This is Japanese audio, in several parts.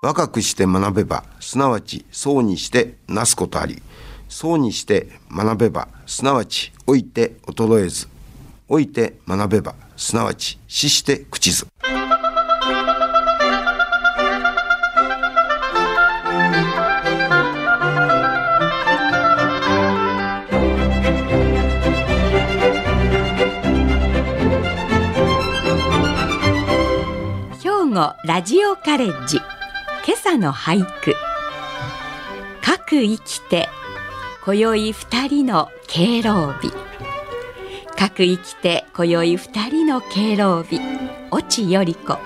若くして学べば、すなわち、そうにしてなすことあり、そうにして学べば、すなわち、老いて衰えず、老いて学べば、すなわち、死して口ず。兵庫ラジオカレッジ。今朝の俳句。かく生きて今宵二人の敬老日。かく生きて今宵二人の敬老日。越智より子。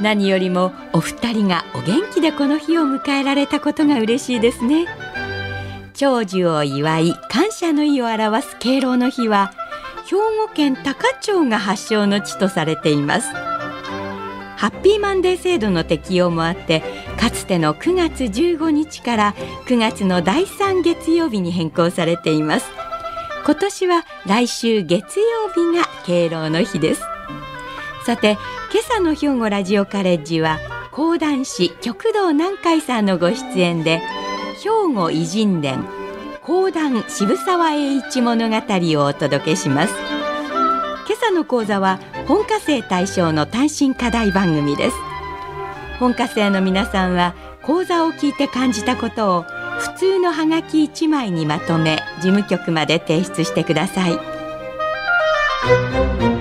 何よりもお二人がお元気でこの日を迎えられたことが嬉しいですね。長寿を祝い感謝の意を表す敬老の日は兵庫県高町が発祥の地とされています。ハッピーマンデー制度の適用もあってかつての9月15日から9月の第3月曜日に変更されています。今年は来週月曜日が敬老の日です。さて今朝の兵庫ラジオカレッジは講談師極道南海さんのご出演で兵庫偉人伝講談渋沢栄一物語をお届けします。今朝の講座は本科生対象の単身課題番組です。本科生の皆さんは講座を聞いて感じたことを普通のハガキ1枚にまとめ事務局まで提出してください。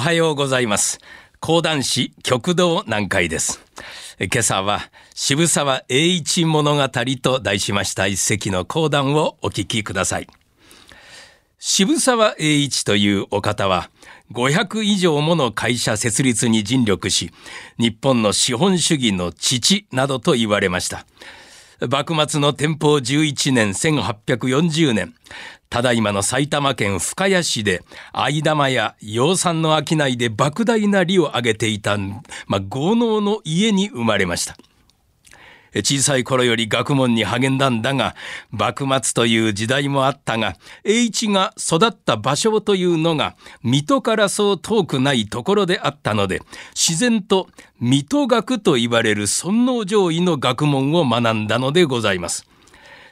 はようございます。講談師極道南海です。今朝は渋沢栄一物語と題しました一席の講談をお聞きください。渋沢栄一というお方は500以上もの会社設立に尽力し、日本の資本主義の父などと言われました。幕末の天保11年1840年、ただいまの埼玉県深谷市で、藍玉や養蚕の商いで莫大な利を上げていた、まあ、豪農の家に生まれました。小さい頃より学問に励んだんだが、幕末という時代もあったが、栄一が育った場所というのが、水戸からそう遠くないところであったので、自然と水戸学と言われる尊王攘夷の学問を学んだのでございます。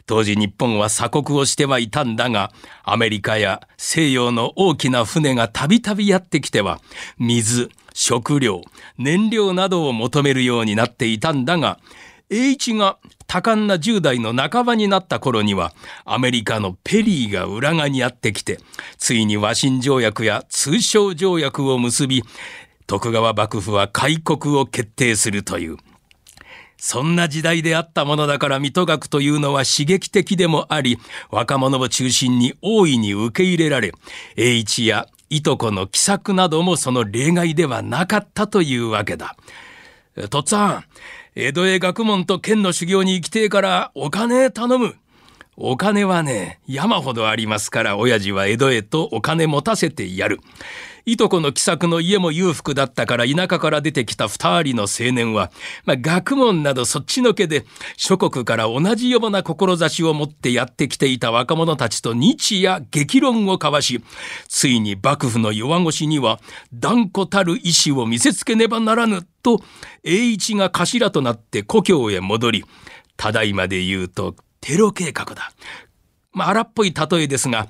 当時日本は鎖国をしてはいたんだが、アメリカや西洋の大きな船がたびたびやってきては、水、食料、燃料などを求めるようになっていたんだが、栄一が多感な10代の半ばになった頃には、アメリカのペリーが裏側にやってきて、ついに和親条約や通商条約を結び、徳川幕府は開国を決定するという。そんな時代であったものだから水戸学というのは刺激的でもあり、若者を中心に大いに受け入れられ、栄一やいとこの奇策などもその例外ではなかったというわけだ。とっつぁん、江戸へ学問と剣の修行に行きてえからお金頼む。お金はね、山ほどありますから、親父は江戸へとお金持たせてやる。いとこの気さくの家も裕福だったから田舎から出てきた二人の青年は、まあ、学問などそっちのけで諸国から同じような志を持ってやってきていた若者たちと日夜激論を交わし、ついに幕府の弱腰には断固たる意志を見せつけねばならぬと、栄一が頭となって故郷へ戻り、ただいまで言うとテロ計画だ。まあ、荒っぽい例えですが、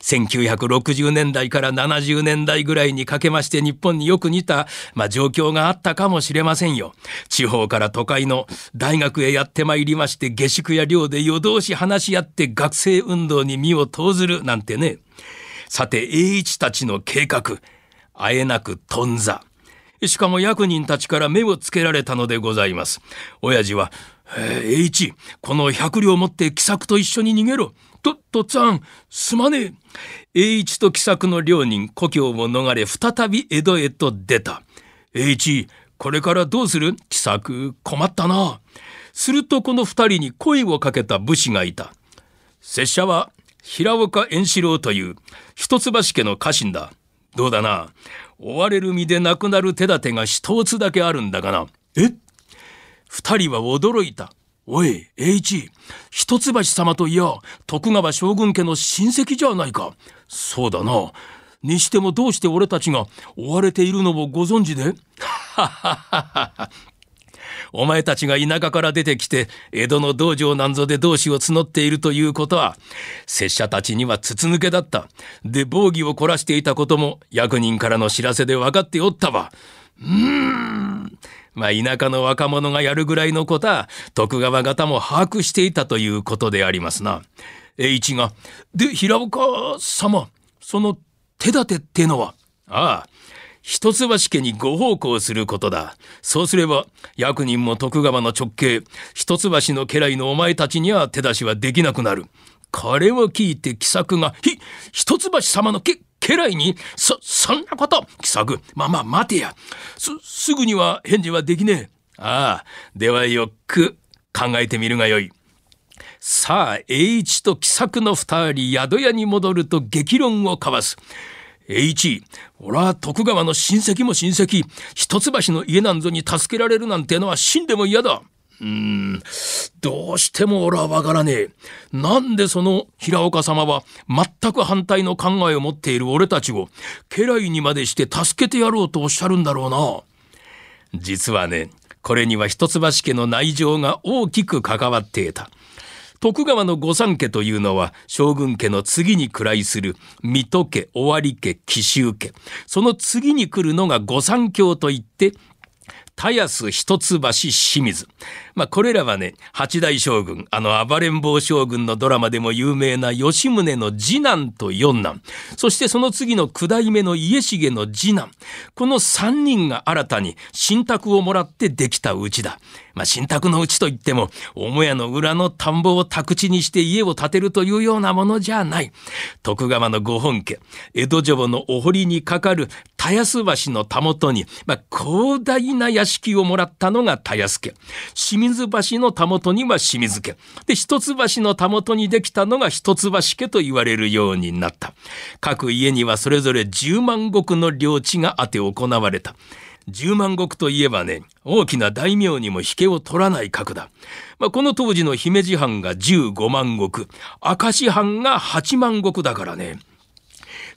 1960年代から70年代ぐらいにかけまして日本によく似た、まあ、状況があったかもしれませんよ。地方から都会の大学へやってまいりまして下宿や寮で夜通し話し合って学生運動に身を投ずるなんてね。さて、栄一たちの計画、あえなく頓挫。しかも役人たちから目をつけられたのでございます。親父は、えー、栄一、この百両持って奇策と一緒に逃げろ。と、とっつぁん、すまねえ。栄一と奇策の両人、故郷を逃れ、再び江戸へと出た。栄一、これからどうする？奇策、困ったな。するとこの二人に声をかけた武士がいた。拙者は、平岡円四郎という、一橋家の家臣だ。どうだな？追われる身で亡くなる手立てが一つだけあるんだがな。え？二人は驚いた。おい、栄一、一橋様といや、徳川将軍家の親戚じゃないか。そうだな。にしてもどうして俺たちが追われているのをご存知で？はははは。お前たちが田舎から出てきて、江戸の道場なんぞで同志を募っているということは、拙者たちには筒抜けだった。で、防御を凝らしていたことも、役人からの知らせで分かっておったわ。うーん。まあ、田舎の若者がやるぐらいのことは、徳川方も把握していたということでありますな。栄一が、で、平岡様、その手立てってのは、ああ、一橋家にご奉公することだ。そうすれば、役人も徳川の直系、一橋の家来のお前たちには手出しはできなくなる。これを聞いて喜作が、ひ、一橋様のけ、家来に、そ、そんなこと、喜作、まあまあ待てや。す、すぐには返事はできねえ。ああ、ではよく考えてみるがよい。さあ、栄一と喜作の二人、宿屋に戻ると激論を交わす。栄一、俺は徳川の親戚も親戚、一橋の家なんぞに助けられるなんてのは死んでも嫌だ。うーん、どうしても俺はわからねえ。なんでその平岡様は全く反対の考えを持っている俺たちを家来にまでして助けてやろうとおっしゃるんだろうな。実はね、これには一橋家の内情が大きく関わっていた。徳川の御三家というのは将軍家の次に位する水戸家、尾張家、紀州家。その次に来るのが御三教といって安一橋清水。まあ、これらはね、八代将軍、あの暴れん坊将軍のドラマでも有名な吉宗の次男と四男、そしてその次の九代目の家重の次男、この三人が新たに信託をもらってできたうちだ。まあ、信託のうちといっても、母屋の裏の田んぼを宅地にして家を建てるというようなものじゃない。徳川のご本家、江戸城のお堀にかかる田安橋のたもとに、まあ、広大な屋敷をもらったのが田安家。清水橋のたもとには清水家。で、一橋のたもとにできたのが一橋家と言われるようになった。各家にはそれぞれ10万石の領地があて行われた。十万石といえばね、大きな大名にも引けを取らない格だ。まあ、この当時の姫路藩が15万石、明石藩が8万石だからね。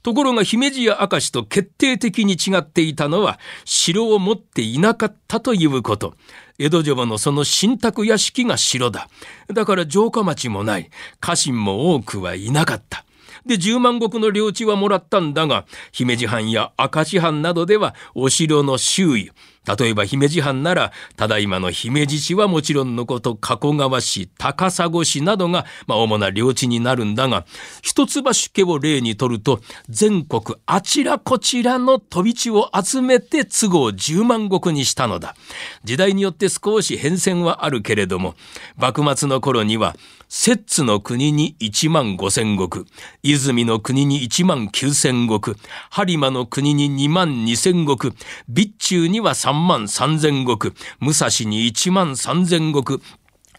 ところが姫路や明石と決定的に違っていたのは城を持っていなかったということ。江戸城のその新宅屋敷が城だ。だから城下町もない。家臣も多くはいなかった。で、10万石の領地はもらったんだが、姫路藩や明石藩などではお城の周囲、例えば姫路藩なら、ただいまの姫路市はもちろんのこと、加古川市、高砂市などが、まあ、主な領地になるんだが、一橋家を例にとると、全国あちらこちらの飛び地を集めて都合10万石にしたのだ。時代によって少し変遷はあるけれども、幕末の頃には、摂津の国に1万5千石、泉の国に1万9千石、播磨の国に2万2千石、備中には3万3千石、武蔵に1万3千石、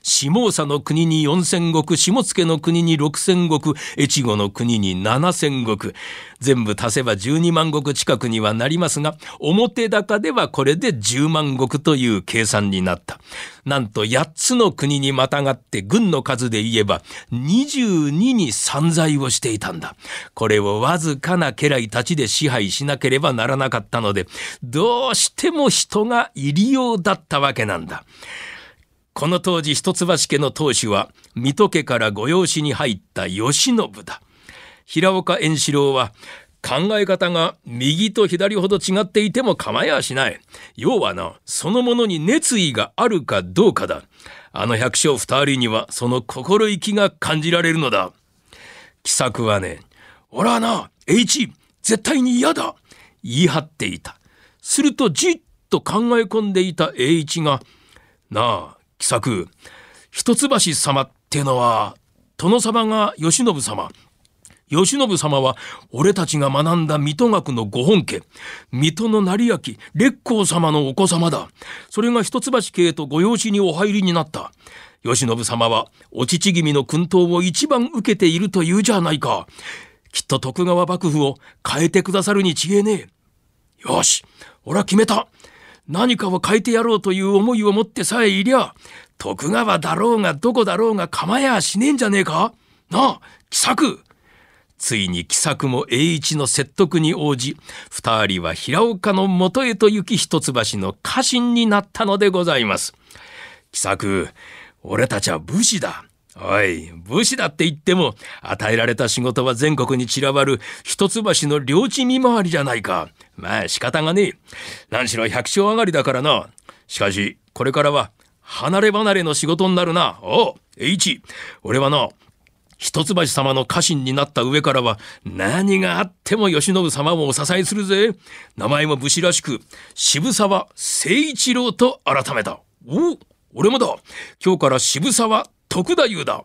下佐の国に四千石、下野の国に六千石、越後の国に七千石。全部足せば十二万石近くにはなりますが、表高ではこれで十万石という計算になった。なんと八つの国にまたがって軍の数で言えば二十二に散財をしていたんだ。これをわずかな家来たちで支配しなければならなかったので、どうしても人が入りようだったわけなんだ。この当時一橋家の当主は水戸家から御用紙に入った慶喜だ。平岡円四郎は考え方が右と左ほど違っていても構いやしない。要はな、そのものに熱意があるかどうかだ。あの百姓二人にはその心意気が感じられるのだ。喜作はね、俺はな、H、絶対に嫌だ言い張っていた。するとじっと考え込んでいた栄一が、なあ、喜作一橋様ってのは殿様が慶喜様。慶喜様は俺たちが学んだ水戸学のご本家。水戸の成明烈公様のお子様だ。それが一橋家へとご養子にお入りになった。慶喜様はお父君の薫陶を一番受けているというじゃないか。きっと徳川幕府を変えてくださるに違えねえ。よし俺は決めた。何かを変えてやろうという思いを持ってさえいりゃ、徳川だろうがどこだろうが構えやしねえんじゃねえか？なあ、奇策ついに奇策も栄一の説得に応じ、二人は平岡の元へと行き一橋の家臣になったのでございます。奇策、俺たちは武士だ。おい、武士だって言っても、与えられた仕事は全国に散らばる一橋の領地見回りじゃないか。まあ仕方がねえ。何しろ百姓上がりだからな。しかし、これからは、離れ離れの仕事になるな。おう、H、俺はな、一橋様の家臣になった上からは何があっても慶喜様をお支えするぜ。名前も武士らしく渋沢誠一郎と改めた。お俺もだ。今日から渋沢徳太夫だ。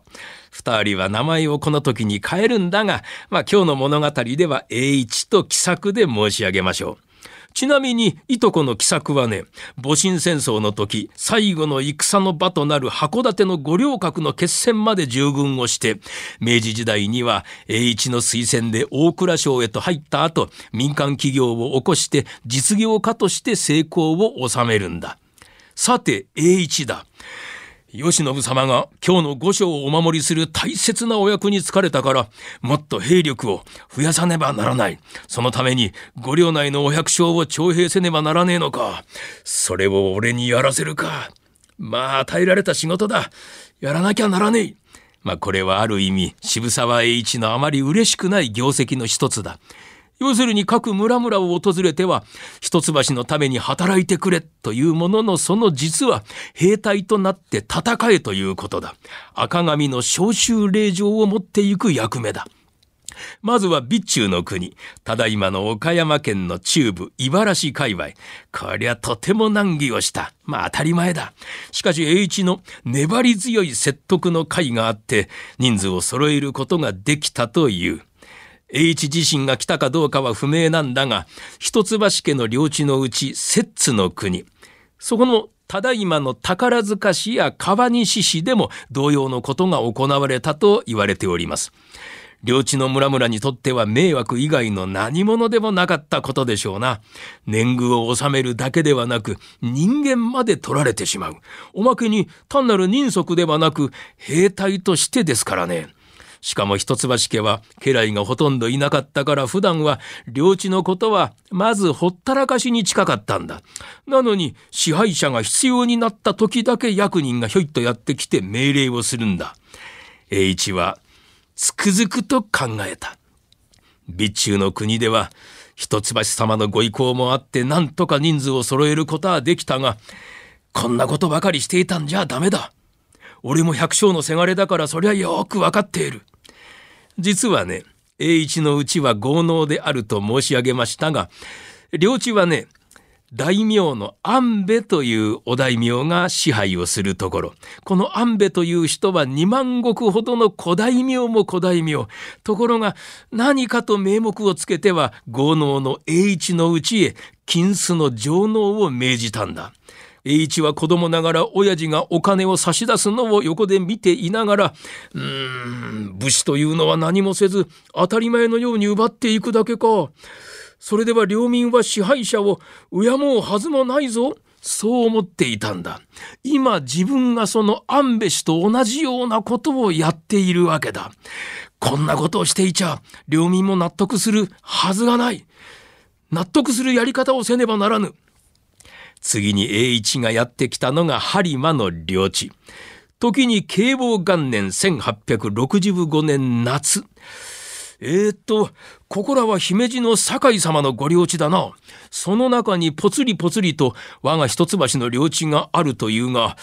二人は名前をこの時に変えるんだが、まあ今日の物語では栄一と喜作で申し上げましょう。ちなみに、いとこの奇策はね、戊辰戦争の時、最後の戦の場となる函館の五稜郭の決戦まで従軍をして、明治時代には栄一の推薦で大蔵省へと入った後、民間企業を起こして実業家として成功を収めるんだ。さて、栄一だ。慶喜様が今日の御所をお守りする大切なお役に就かれたから、もっと兵力を増やさねばならない。そのために、御領内のお百姓を徴兵せねばならねえのか。それを俺にやらせるか。まあ、与えられた仕事だ。やらなきゃならねえ。まあ、これはある意味、渋沢栄一のあまり嬉しくない業績の一つだ。要するに各村々を訪れては、一橋のために働いてくれというもののその実は兵隊となって戦えということだ。赤紙の召集令状を持っていく役目だ。まずは備中の国、ただいまの岡山県の中部、茨城界隈。こりゃとても難儀をした。まあ当たり前だ。しかし栄一の粘り強い説得の会があって、人数を揃えることができたという。栄一自身が来たかどうかは不明なんだが、一橋家の領地のうち、摂津の国。そこのただいまの宝塚市や川西市でも同様のことが行われたと言われております。領地の村々にとっては迷惑以外の何者でもなかったことでしょうな。年貢を納めるだけではなく、人間まで取られてしまう。おまけに単なる人足ではなく、兵隊としてですからね。しかも一橋家は家来がほとんどいなかったから普段は領地のことはまずほったらかしに近かったんだ。なのに支配者が必要になった時だけ役人がひょいっとやってきて命令をするんだ。栄一はつくづくと考えた。備中の国では一橋様のご意向もあって何とか人数を揃えることはできたが、こんなことばかりしていたんじゃダメだ。俺も百姓のせがれだからそりゃよくわかっている。実はね、栄一のうちは豪農であると申し上げましたが、領地はね、大名の安部というお大名が支配をするところ。この安部という人は二万石ほどの古大名も古大名。ところが何かと名目をつけては豪農の栄一のうちへ金子の上納を命じたんだ。栄一は子供ながら親父がお金を差し出すのを横で見ていながら、うーん、武士というのは何もせず当たり前のように奪っていくだけか。それでは領民は支配者を敬うはずもないぞ。そう思っていたんだ。今自分がその安部氏と同じようなことをやっているわけだ。こんなことをしていちゃ、領民も納得するはずがない。納得するやり方をせねばならぬ。次に栄一がやってきたのが播磨の領地。時に慶応元年1865年夏。えー、っと、ここらは姫路の堺様のご領地だな。その中にぽつりぽつりと我が一橋の領地があるというが、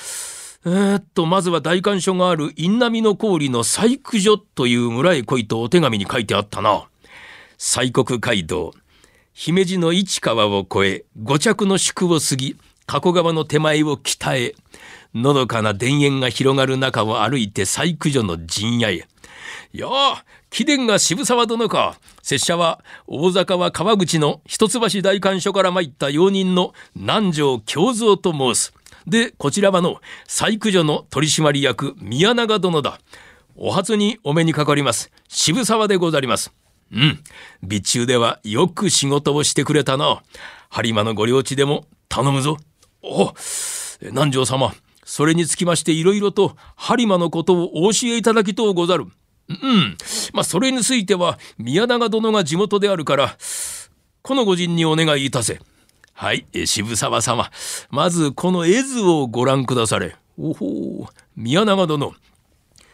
えー、っと、まずは大官所がある印南の郡の細工所という村へ来いとお手紙に書いてあったな。西国街道、姫路の市川を越え、五着の宿を過ぎ、加古川の手前を北へ、のどかな田園が広がる中を歩いて細工所の陣屋へ。やあ、貴殿が渋沢殿か。拙者は大阪は川口の一橋大官所から参った用人の南條京三と申す。で、こちらはの細工所の取締役宮永殿だ。お初にお目にかかります。渋沢でござります。うん。備中ではよく仕事をしてくれたな。播磨のご領地でも頼むぞ。お南條様それにつきましていろいろと播磨のことをお教えいただきとうござる。うん。まあ、それについては、宮永殿が地元であるから、この御人にお願いいたせ。はい、渋沢様。まず、この絵図をご覧くだされ。おほ宮永殿。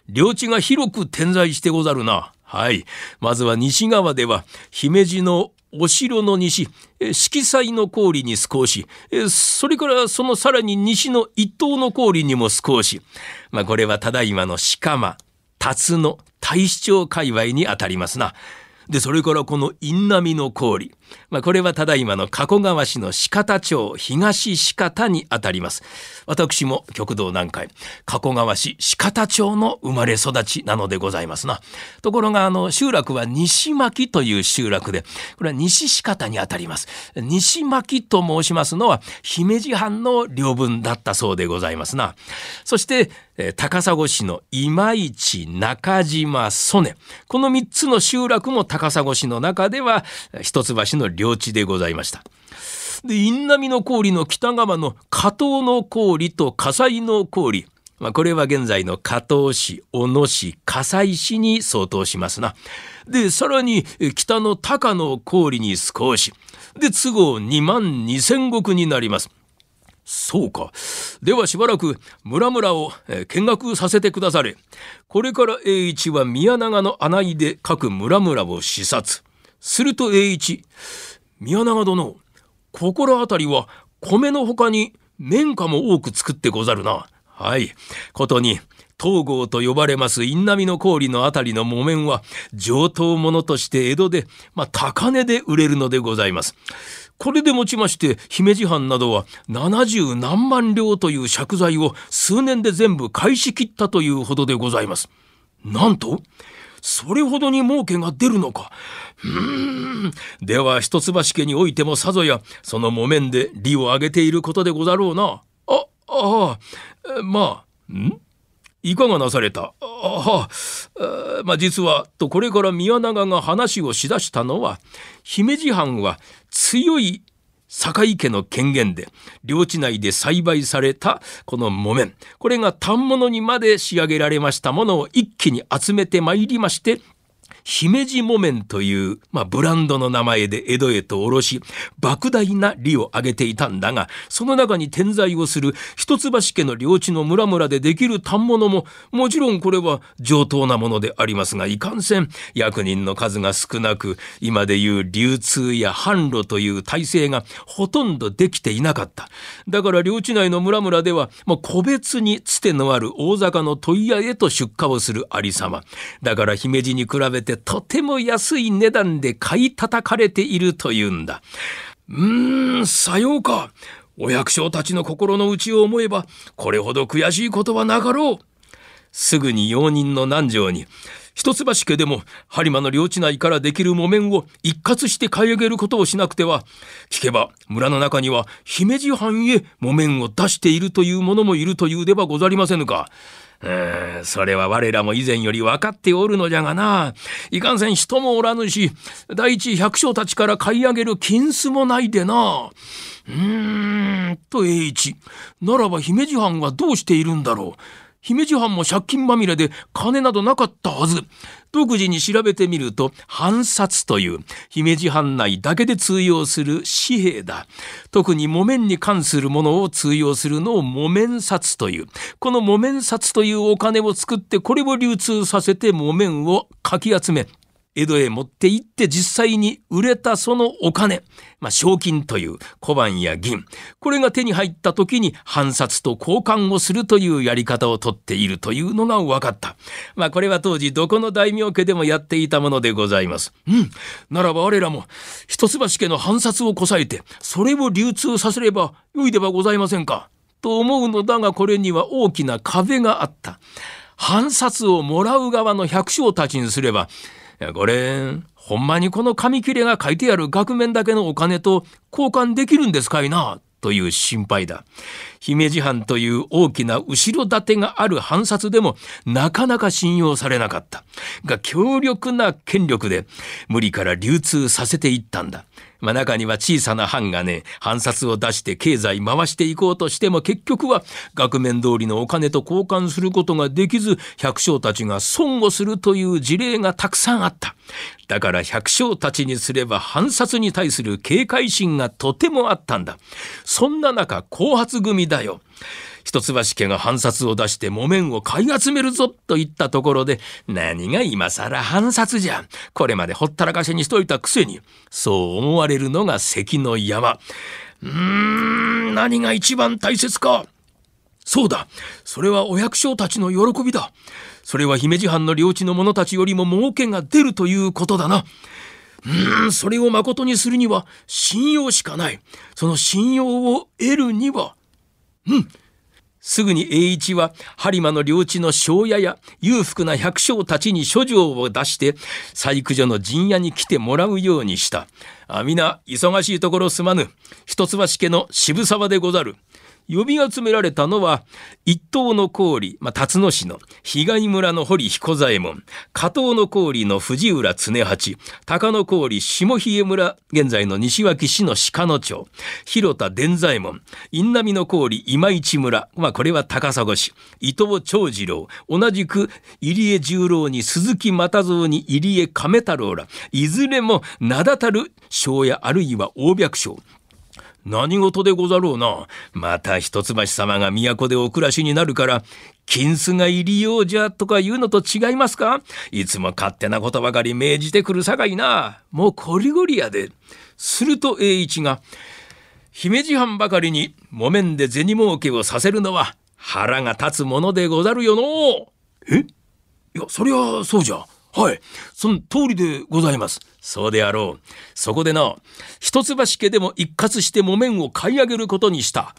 領地が広く点在してござるな。はい。まずは西側では、姫路のお城の西、色彩の氷に少し、それからそのさらに西の一等の氷にも少し、まあこれはただいまの鹿間、辰野、大市町界隈にあたりますな。で、それからこの印南の氷。まあ、これはただいまの加古川市の鹿田町東鹿田にあたります。私も極道南海、加古川市鹿田町の生まれ育ちなのでございますな。ところが、あの、集落は西巻という集落で、これは西鹿田にあたります。西巻と申しますのは、姫路藩の領分だったそうでございますな。そして、高砂市の今市中島曽根。この3つの集落も高砂市の中では、一橋の領地でございました。で、印南の氷の北側の加東の氷と葛西の氷。まあ、これは現在の加東市、小野市、葛西市に相当しますな。で、さらに北の高の氷に少し。で、都合2万2千石になります。そうか。ではしばらく村々を見学させてくだされ。これから栄一は宮長の穴井で各村々を視察。すると栄一、宮永殿、心当たりは米のほかに綿花も多く作ってござるな。はい。ことに、東郷と呼ばれます印南の氷のあたりの木綿は上等物として江戸で、まあ、高値で売れるのでございます。これでもちまして姫路藩などは70何万両という借財を数年で全部返し切ったというほどでございます。なんとそれほどに儲けが出るのか。うーん。では一橋家においてもさぞやその木綿で利を上げていることでござろうな。あ、ああ、まあ、ん？いかがなされた？ああ、まあ実は、とこれから宮永が話をしだしたのは、姫路藩は強い堺家の権限で領地内で栽培されたこの木綿。これが反物にまで仕上げられましたものを一気に集めてまいりまして姫路木綿という、まあ、ブランドの名前で江戸へと卸し、莫大な利を上げていたんだが、その中に点在をする一橋家の領地の村々でできる反物も、もちろんこれは上等なものでありますが、いかんせん役人の数が少なく、今でいう流通や販路という体制がほとんどできていなかった。だから領地内の村々では、もう個別につてのある大坂の問屋へと出荷をするありさま。だから姫路に比べてとても安い値段で買い叩かれているというんだ。うーん、さようか。お百姓たちの心の内を思えば、これほど悔しいことはなかろう。すぐに用人の南条に、一橋家でも播磨の領地内からできる木綿を一括して買い上げることをしなくては、聞けば村の中には姫路藩へ木綿を出しているという者もいるというではござりませぬか。えー、それは我らも以前より分かっておるのじゃがな。いかんせん人もおらぬし、第一百姓たちから買い上げる金子もないでな。うーん、と栄一。ならば姫路藩はどうしているんだろう。姫路藩も借金まみれで金などなかったはず。独自に調べてみると、藩札という姫路藩内だけで通用する紙幣だ。特に木綿に関するものを通用するのを木綿札という。この木綿札というお金を作ってこれを流通させて木綿をかき集め、江戸へ持って行って実際に売れたそのお金、まあ、賞金という小判や銀、これが手に入った時に反札と交換をするというやり方をとっているというのが分かった。まあ、これは当時どこの大名家でもやっていたものでございます。うん。ならば我らも一橋家の反札をこさえて、それを流通させればよいではございませんか。と思うのだがこれには大きな壁があった。反札をもらう側の百姓たちにすれば、これ、ほんまにこの紙切れが書いてある額面だけのお金と交換できるんですかいな。という心配だ。姫路藩という大きな後ろ盾がある藩札でもなかなか信用されなかった。が強力な権力で無理から流通させていったんだ。まあ、中には小さな藩がね、藩札を出して経済回していこうとしても結局は額面通りのお金と交換することができず、百姓たちが損をするという事例がたくさんあった。だから百姓たちにすれば藩札に対する警戒心がとてもあったんだ。そんな中、後発組だよ。一橋家が藩札を出して木綿を買い集めるぞと言ったところで、何が今更藩札じゃ。これまでほったらかしにしといたくせに、そう思われるのが関の山。うーん、何が一番大切か。そうだ。それはお百姓たちの喜びだ。それは姫路藩の領地の者たちよりも儲けが出るということだな。うーん、それを誠にするには信用しかない。その信用を得るには、うん、すぐに栄一は播磨の領地の庄屋や裕福な百姓たちに書状を出して細工所の陣屋に来てもらうようにした。あ皆忙しいところすまぬ一橋家の渋沢でござる。呼び集められたのは一等の郡、まあ、辰野市の被害村の堀彦左衛門加藤の郡の藤浦常八高野郡下比叡村現在の西脇市の鹿野町広田伝左衛門印南の郡今市村、まあ、これは高砂市伊藤長次郎同じく入江十郎に鈴木又蔵に入江亀太郎らいずれも名だたる庄屋あるいは大百姓何事でござろうな。また一橋様が都でお暮らしになるから、金子が入りようじゃとか言うのと違いますか？いつも勝手なことばかり命じてくるさかいな。もうこりごりやで。すると栄一が、姫路藩ばかりに木綿で銭儲けをさせるのは腹が立つものでござるよの。え？いや、そりゃそうじゃ。はい。その通りでございます。そうであろう。そこでな、一橋家でも一括して木綿を買い上げることにした。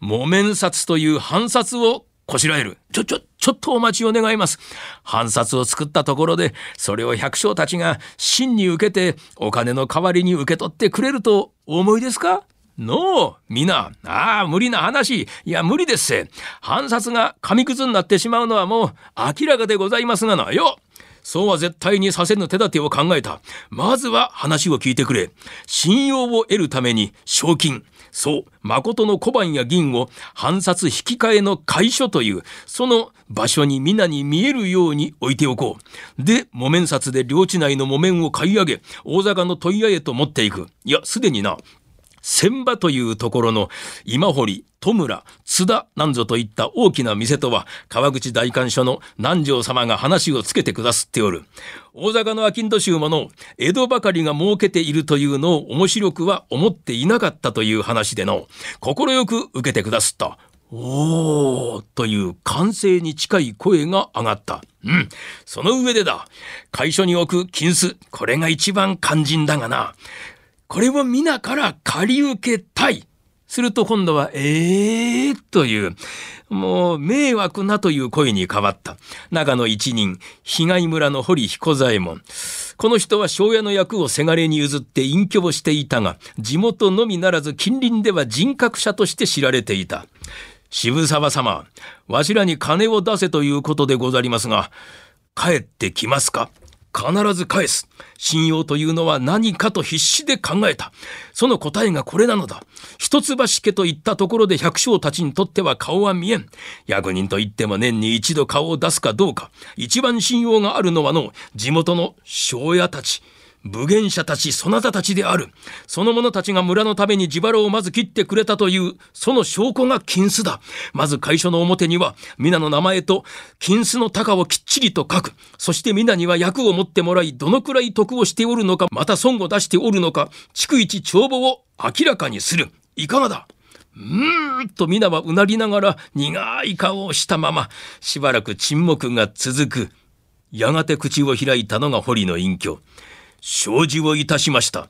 木綿札という藩札をこしらえる。ちょ、ちょ、ちょっとお待ちを願います。藩札を作ったところで、それを百姓たちが真に受けて、お金の代わりに受け取ってくれるとお思いですか？のう、皆、ああ、無理な話。いや、無理ですせ。藩札が紙くずになってしまうのはもう明らかでございますがな。よそうは絶対にさせぬ手立てを考えた。まずは話を聞いてくれ。信用を得るために賞金。そう、誠の小判や銀を反札引き換えの会所という、その場所に皆に見えるように置いておこう。で、木綿札で領地内の木綿を買い上げ、大坂の問屋へと持っていく。いや、すでにな、千場というところの今堀、戸村、津田なんぞといった大きな店とは川口大官所の南條様が話をつけてくだすっておる。大阪の商人衆もの江戸ばかりが儲けているというのを面白くは思っていなかったという話での、快く受けてくだすった。おーという歓声に近い声が上がった。うん。その上でだ。会所に置く金子。これが一番肝心だがな。これを皆から借り受けたい。すると今度は、ええー、という、もう迷惑なという声に変わった。長野一人、被害村の堀彦左衛門。この人は庄屋の役をせがれに譲って隠居をしていたが、地元のみならず近隣では人格者として知られていた。渋沢様、わしらに金を出せということでござりますが、帰ってきますか？必ず返す。信用というのは何かと必死で考えた。その答えがこれなのだ。一橋家といったところで百姓たちにとっては顔は見えん。役人といっても年に一度顔を出すかどうか。一番信用があるのはの、地元の庄屋たち。武芸者たち、そなたたちである。その者たちが村のために自腹をまず切ってくれたという、その証拠が金子だ。まず会所の表には、皆の名前と金子の高をきっちりと書く。そして皆には役を持ってもらい、どのくらい得をしておるのか、また損を出しておるのか、逐一帳簿を明らかにする。いかがだ?うーんと皆はうなりながら苦い顔をしたまま、しばらく沈黙が続く。やがて口を開いたのが堀の隠居。承知をいたしました。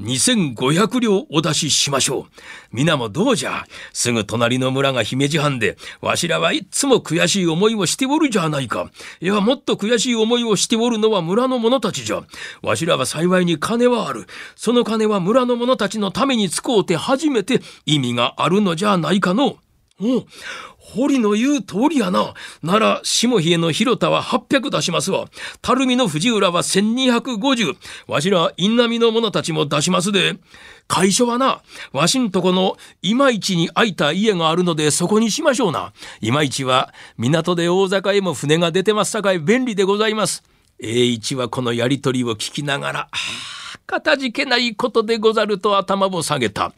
2500両お出ししましょう。皆もどうじゃ。すぐ隣の村が姫路藩で、わしらはいつも悔しい思いをしておるじゃないか。いや、もっと悔しい思いをしておるのは村の者たちじゃ。わしらは幸いに金はある。その金は村の者たちのために使うて初めて意味があるのじゃないかの。お堀の言う通りやな。なら、下冷えの広田は800出しますわ。垂水の藤浦は1250。わしら、稲波の者たちも出しますで。会所はな、わしんとこの今市に空いた家があるのでそこにしましょうな。今市は港で大坂へも船が出てますさかい便利でございます。栄一はこのやりとりを聞きながら、はあかたじけないことでござると頭を下げた。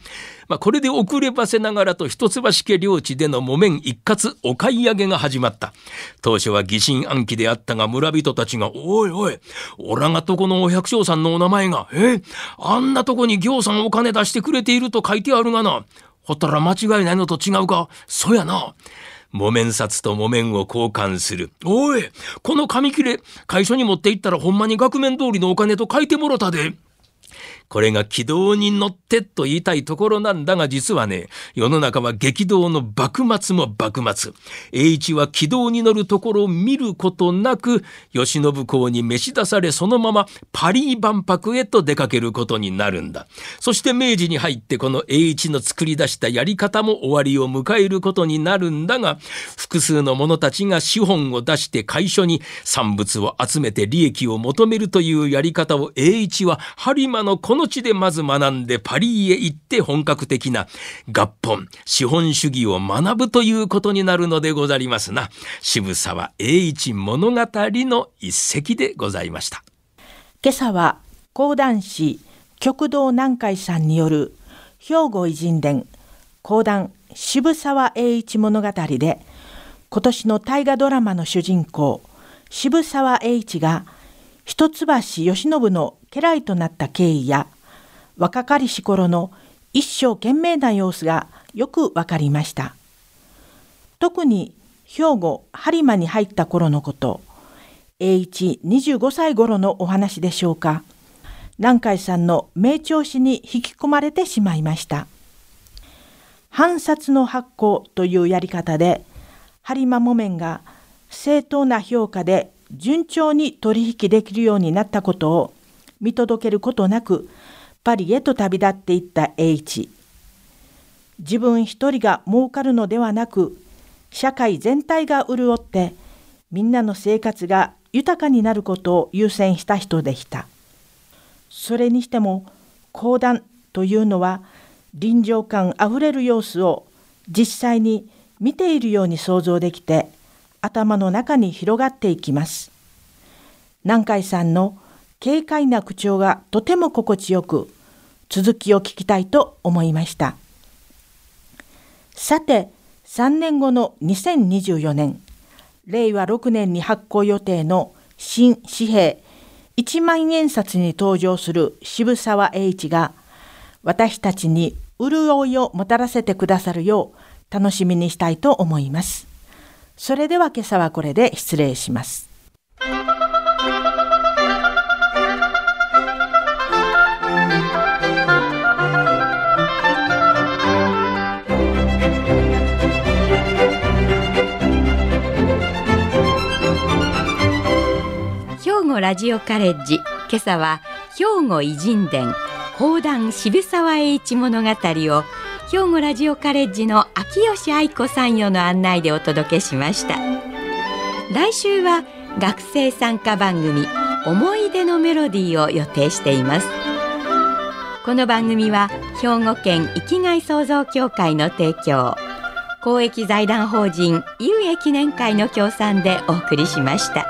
まあ、これで遅ればせながらと一橋家領地での木綿一括お買い上げが始まった。当初は疑心暗鬼であったが村人たちが、おいおい、おらがとこのお百姓さんのお名前が、えあんなとこに行さんお金出してくれていると書いてあるがな。ほったら間違いないのと違うかそやな。木綿札と木綿を交換する。おい、この紙切れ、会社に持って行ったらほんまに額面通りのお金と書いてもろたで。これが軌道に乗ってと言いたいところなんだが実はね、世の中は激動の幕末も幕末。栄一は軌道に乗るところを見ることなく、慶喜公に召し出されそのままパリ万博へと出かけることになるんだ。そして明治に入ってこの栄一の作り出したやり方も終わりを迎えることになるんだが、複数の者たちが資本を出して会所に産物を集めて利益を求めるというやり方を栄一は播磨のこの地でまず学んでパリへ行って本格的な合本、資本主義を学ぶということになるのでござりますな。渋沢栄一物語の一席でございました。今朝は講談師極道南海さんによる兵庫偉人伝講談渋沢栄一物語で今年の大河ドラマの主人公渋沢栄一が一橋慶喜の家来となった経緯や若かりし頃の一生懸命な様子がよくわかりました。特に兵庫播磨に入った頃のこと栄一25歳頃のお話でしょうか。南海さんの名調子に引き込まれてしまいました。反札の発行というやり方で播磨木綿が正当な評価で順調に取引できるようになったことを見届けることなくパリへと旅立っていった栄一自分一人が儲かるのではなく社会全体が潤ってみんなの生活が豊かになることを優先した人でしたそれにしても講談というのは臨場感あふれる様子を実際に見ているように想像できて頭の中に広がっていきます。南海さんの軽快な口調がとても心地よく、続きを聞きたいと思いました。さて、3年後の2024年、令和6年に発行予定の新紙幣1万円札に登場する渋沢栄一が、私たちに潤いをもたらせてくださるよう楽しみにしたいと思います。それでは今朝はこれで失礼します。兵庫ラジオカレッジ。今朝は兵庫偉人伝講談渋沢栄一物語を兵庫ラジオカレッジの秋吉愛子さんよの案内でお届けしました。来週は学生参加番組思い出のメロディーを予定しています。この番組は兵庫県生きがい創造協会の提供。公益財団法人有益記念会の協賛でお送りしました。